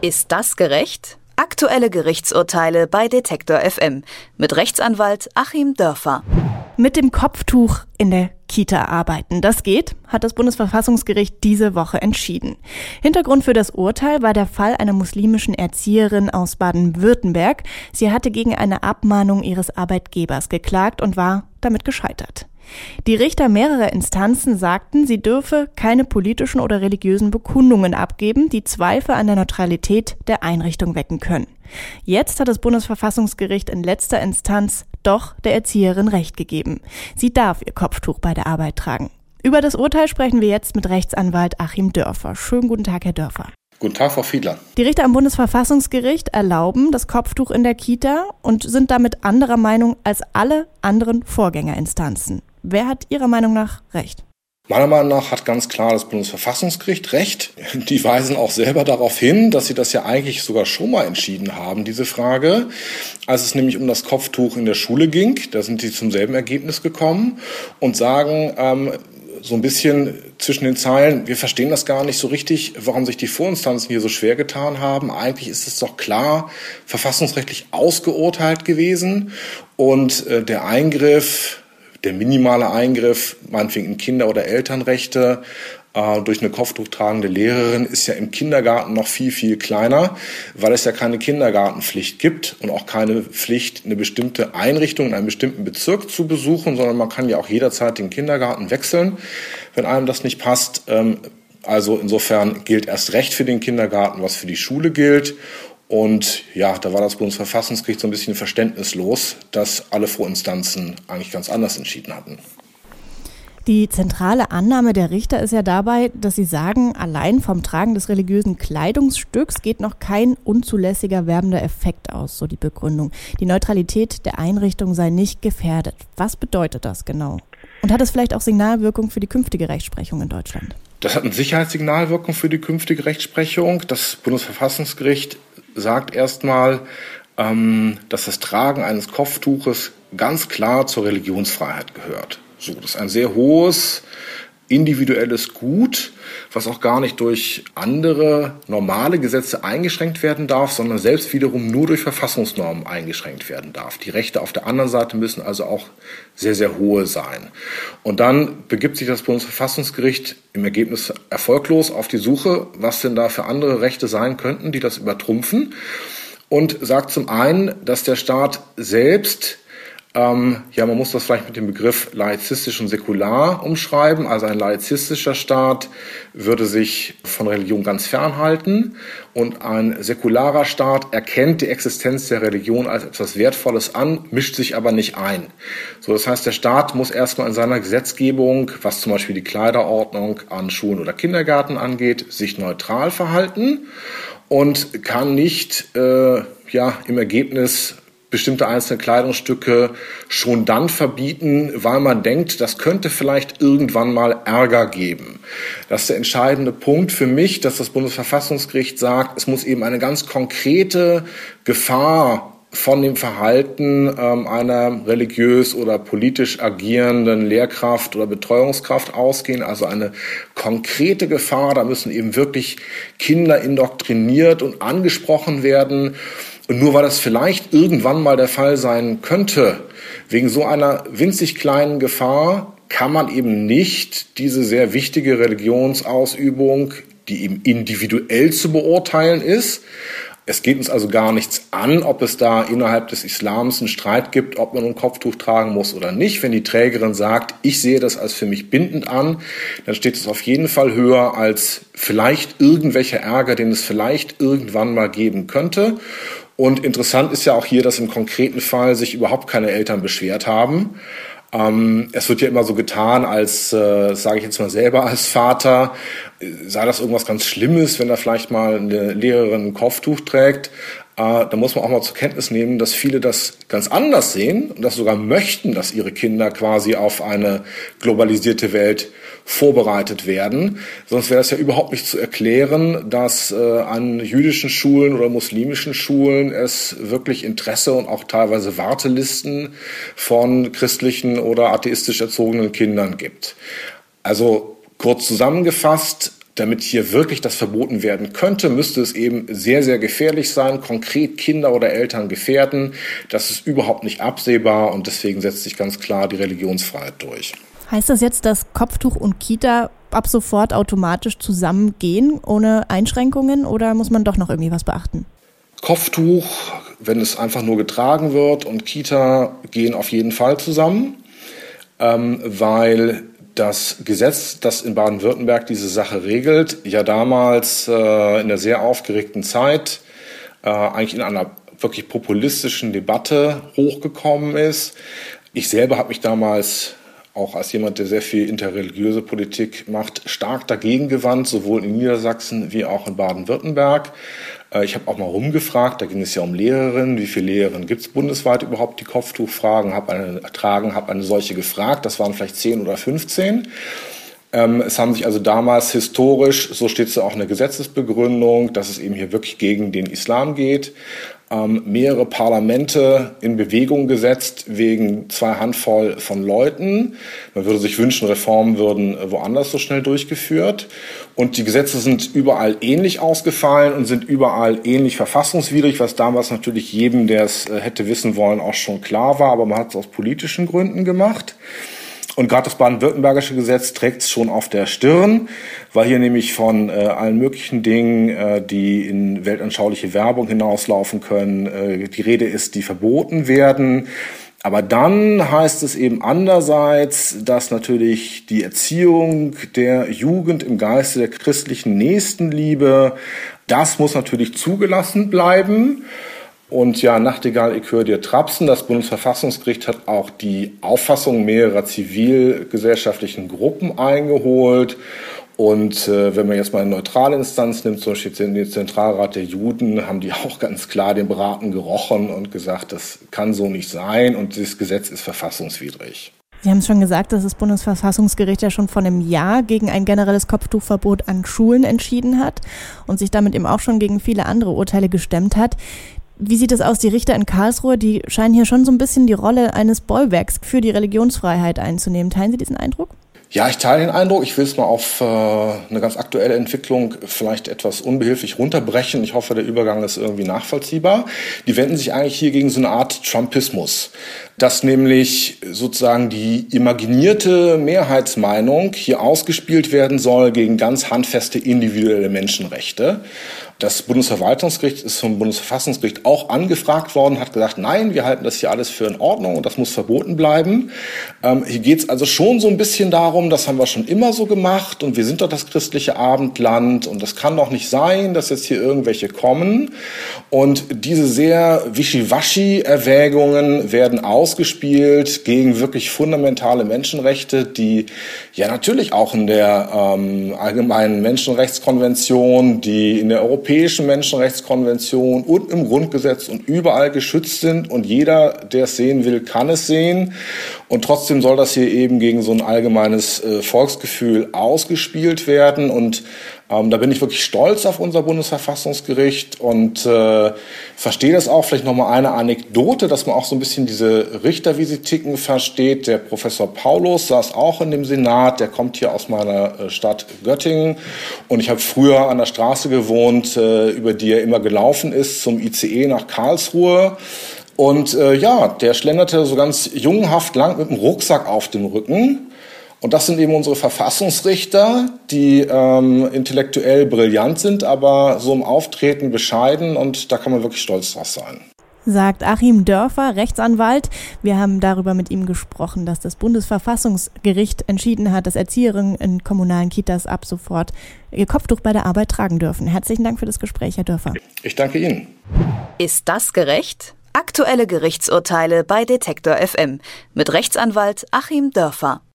Ist das gerecht? Aktuelle Gerichtsurteile bei Detektor FM mit Rechtsanwalt Achim Dörfer. Mit dem Kopftuch in der Kita arbeiten. Das geht, hat das Bundesverfassungsgericht diese Woche entschieden. Hintergrund für das Urteil war der Fall einer muslimischen Erzieherin aus Baden-Württemberg. Sie hatte gegen eine Abmahnung ihres Arbeitgebers geklagt und war damit gescheitert. Die Richter mehrerer Instanzen sagten, sie dürfe keine politischen oder religiösen Bekundungen abgeben, die Zweifel an der Neutralität der Einrichtung wecken können. Jetzt hat das Bundesverfassungsgericht in letzter Instanz doch der Erzieherin Recht gegeben. Sie darf ihr Kopftuch bei der Arbeit tragen. Über das Urteil sprechen wir jetzt mit Rechtsanwalt Achim Dörfer. Schönen guten Tag, Herr Dörfer. Guten Tag, Frau Fiedler. Die Richter am Bundesverfassungsgericht erlauben das Kopftuch in der Kita und sind damit anderer Meinung als alle anderen Vorgängerinstanzen. Wer hat Ihrer Meinung nach recht? Meiner Meinung nach hat ganz klar das Bundesverfassungsgericht recht. Die weisen auch selber darauf hin, dass sie das ja eigentlich sogar schon mal entschieden haben, diese Frage. Als es nämlich um das Kopftuch in der Schule ging, da sind sie zum selben Ergebnis gekommen und sagen, ähm, so ein bisschen zwischen den Zeilen, wir verstehen das gar nicht so richtig, warum sich die Vorinstanzen hier so schwer getan haben. Eigentlich ist es doch klar verfassungsrechtlich ausgeurteilt gewesen und äh, der Eingriff der minimale Eingriff, meinetwegen in Kinder- oder Elternrechte, äh, durch eine kopftuchtragende Lehrerin ist ja im Kindergarten noch viel, viel kleiner, weil es ja keine Kindergartenpflicht gibt und auch keine Pflicht, eine bestimmte Einrichtung in einem bestimmten Bezirk zu besuchen, sondern man kann ja auch jederzeit den Kindergarten wechseln, wenn einem das nicht passt. Ähm, also insofern gilt erst recht für den Kindergarten, was für die Schule gilt. Und ja, da war das Bundesverfassungsgericht so ein bisschen verständnislos, dass alle Vorinstanzen eigentlich ganz anders entschieden hatten. Die zentrale Annahme der Richter ist ja dabei, dass sie sagen, allein vom Tragen des religiösen Kleidungsstücks geht noch kein unzulässiger werbender Effekt aus, so die Begründung. Die Neutralität der Einrichtung sei nicht gefährdet. Was bedeutet das genau? Und hat es vielleicht auch Signalwirkung für die künftige Rechtsprechung in Deutschland? Das hat eine Sicherheitssignalwirkung für die künftige Rechtsprechung. Das Bundesverfassungsgericht sagt erstmal, ähm, dass das Tragen eines Kopftuches ganz klar zur Religionsfreiheit gehört. So, das ist ein sehr hohes individuelles Gut, was auch gar nicht durch andere normale Gesetze eingeschränkt werden darf, sondern selbst wiederum nur durch Verfassungsnormen eingeschränkt werden darf. Die Rechte auf der anderen Seite müssen also auch sehr, sehr hohe sein. Und dann begibt sich das Bundesverfassungsgericht im Ergebnis erfolglos auf die Suche, was denn da für andere Rechte sein könnten, die das übertrumpfen. Und sagt zum einen, dass der Staat selbst ähm, ja, man muss das vielleicht mit dem Begriff laizistisch und säkular umschreiben. Also ein laizistischer Staat würde sich von Religion ganz fernhalten und ein säkularer Staat erkennt die Existenz der Religion als etwas Wertvolles an, mischt sich aber nicht ein. So, das heißt, der Staat muss erstmal in seiner Gesetzgebung, was zum Beispiel die Kleiderordnung an Schulen oder Kindergärten angeht, sich neutral verhalten und kann nicht äh, ja, im Ergebnis bestimmte einzelne Kleidungsstücke schon dann verbieten, weil man denkt, das könnte vielleicht irgendwann mal Ärger geben. Das ist der entscheidende Punkt für mich, dass das Bundesverfassungsgericht sagt, es muss eben eine ganz konkrete Gefahr von dem Verhalten ähm, einer religiös oder politisch agierenden Lehrkraft oder Betreuungskraft ausgehen, also eine konkrete Gefahr. Da müssen eben wirklich Kinder indoktriniert und angesprochen werden. Und nur weil das vielleicht irgendwann mal der Fall sein könnte, wegen so einer winzig kleinen Gefahr, kann man eben nicht diese sehr wichtige Religionsausübung, die eben individuell zu beurteilen ist, es geht uns also gar nichts an, ob es da innerhalb des Islams einen Streit gibt, ob man ein Kopftuch tragen muss oder nicht. Wenn die Trägerin sagt, ich sehe das als für mich bindend an, dann steht es auf jeden Fall höher als vielleicht irgendwelcher Ärger, den es vielleicht irgendwann mal geben könnte. Und interessant ist ja auch hier, dass im konkreten Fall sich überhaupt keine Eltern beschwert haben. Ähm, es wird ja immer so getan, als, äh, sage ich jetzt mal selber als Vater, äh, sei das irgendwas ganz Schlimmes, wenn da vielleicht mal eine Lehrerin ein Kopftuch trägt. Äh, da muss man auch mal zur Kenntnis nehmen, dass viele das ganz anders sehen und das sogar möchten, dass ihre Kinder quasi auf eine globalisierte Welt vorbereitet werden. Sonst wäre es ja überhaupt nicht zu erklären, dass äh, an jüdischen Schulen oder muslimischen Schulen es wirklich Interesse und auch teilweise Wartelisten von christlichen oder atheistisch erzogenen Kindern gibt. Also kurz zusammengefasst, damit hier wirklich das verboten werden könnte, müsste es eben sehr, sehr gefährlich sein, konkret Kinder oder Eltern gefährden. Das ist überhaupt nicht absehbar und deswegen setzt sich ganz klar die Religionsfreiheit durch. Heißt das jetzt, dass Kopftuch und Kita ab sofort automatisch zusammengehen, ohne Einschränkungen, oder muss man doch noch irgendwie was beachten? Kopftuch, wenn es einfach nur getragen wird, und Kita gehen auf jeden Fall zusammen, ähm, weil das Gesetz, das in Baden-Württemberg diese Sache regelt, ja damals äh, in der sehr aufgeregten Zeit äh, eigentlich in einer wirklich populistischen Debatte hochgekommen ist. Ich selber habe mich damals auch als jemand, der sehr viel interreligiöse Politik macht, stark dagegen gewandt, sowohl in Niedersachsen wie auch in Baden-Württemberg. Äh, ich habe auch mal rumgefragt, da ging es ja um Lehrerinnen, wie viele Lehrerinnen gibt es bundesweit überhaupt, die Kopftuch fragen, habe eine, tragen, habe eine solche gefragt, das waren vielleicht 10 oder 15. Ähm, es haben sich also damals historisch, so steht es ja auch in der Gesetzesbegründung, dass es eben hier wirklich gegen den Islam geht, ähm, mehrere Parlamente in Bewegung gesetzt wegen zwei Handvoll von Leuten. Man würde sich wünschen, Reformen würden woanders so schnell durchgeführt. Und die Gesetze sind überall ähnlich ausgefallen und sind überall ähnlich verfassungswidrig, was damals natürlich jedem, der es äh, hätte wissen wollen, auch schon klar war. Aber man hat es aus politischen Gründen gemacht. Und gerade das baden-württembergische Gesetz trägt es schon auf der Stirn, weil hier nämlich von äh, allen möglichen Dingen, äh, die in weltanschauliche Werbung hinauslaufen können, äh, die Rede ist, die verboten werden. Aber dann heißt es eben andererseits, dass natürlich die Erziehung der Jugend im Geiste der christlichen Nächstenliebe, das muss natürlich zugelassen bleiben. Und ja, Nachtigall, ich höre dir trapsen. Das Bundesverfassungsgericht hat auch die Auffassung mehrerer zivilgesellschaftlichen Gruppen eingeholt. Und äh, wenn man jetzt mal eine neutrale Instanz nimmt, zum Beispiel den Zentralrat der Juden, haben die auch ganz klar den Braten gerochen und gesagt, das kann so nicht sein und dieses Gesetz ist verfassungswidrig. Sie haben es schon gesagt, dass das Bundesverfassungsgericht ja schon vor einem Jahr gegen ein generelles Kopftuchverbot an Schulen entschieden hat und sich damit eben auch schon gegen viele andere Urteile gestemmt hat. Wie sieht es aus? Die Richter in Karlsruhe, die scheinen hier schon so ein bisschen die Rolle eines Bollwerks für die Religionsfreiheit einzunehmen. Teilen Sie diesen Eindruck? Ja, ich teile den Eindruck. Ich will es mal auf äh, eine ganz aktuelle Entwicklung vielleicht etwas unbehilflich runterbrechen. Ich hoffe, der Übergang ist irgendwie nachvollziehbar. Die wenden sich eigentlich hier gegen so eine Art Trumpismus, dass nämlich sozusagen die imaginierte Mehrheitsmeinung hier ausgespielt werden soll gegen ganz handfeste individuelle Menschenrechte. Das Bundesverwaltungsgericht ist vom Bundesverfassungsgericht auch angefragt worden, hat gesagt, nein, wir halten das hier alles für in Ordnung und das muss verboten bleiben. Ähm, hier geht es also schon so ein bisschen darum, das haben wir schon immer so gemacht und wir sind doch das christliche Abendland und das kann doch nicht sein, dass jetzt hier irgendwelche kommen. Und diese sehr wischiwaschi-Erwägungen werden ausgespielt gegen wirklich fundamentale Menschenrechte, die ja natürlich auch in der ähm, allgemeinen Menschenrechtskonvention, die in der Europäischen Europäischen Menschenrechtskonvention und im Grundgesetz und überall geschützt sind und jeder, der es sehen will, kann es sehen. Und trotzdem soll das hier eben gegen so ein allgemeines äh, Volksgefühl ausgespielt werden. Und ähm, da bin ich wirklich stolz auf unser Bundesverfassungsgericht und äh, verstehe das auch. Vielleicht nochmal eine Anekdote, dass man auch so ein bisschen diese Richter, wie sie ticken, versteht. Der Professor Paulus saß auch in dem Senat. Der kommt hier aus meiner äh, Stadt Göttingen. Und ich habe früher an der Straße gewohnt, äh, über die er immer gelaufen ist, zum ICE nach Karlsruhe. Und äh, ja, der schlenderte so ganz jungenhaft lang mit einem Rucksack auf dem Rücken. Und das sind eben unsere Verfassungsrichter, die ähm, intellektuell brillant sind, aber so im Auftreten bescheiden. Und da kann man wirklich stolz drauf sein sagt Achim Dörfer, Rechtsanwalt. Wir haben darüber mit ihm gesprochen, dass das Bundesverfassungsgericht entschieden hat, dass Erzieherinnen in kommunalen Kitas ab sofort ihr Kopftuch bei der Arbeit tragen dürfen. Herzlichen Dank für das Gespräch, Herr Dörfer. Ich danke Ihnen. Ist das gerecht? Aktuelle Gerichtsurteile bei Detektor FM mit Rechtsanwalt Achim Dörfer.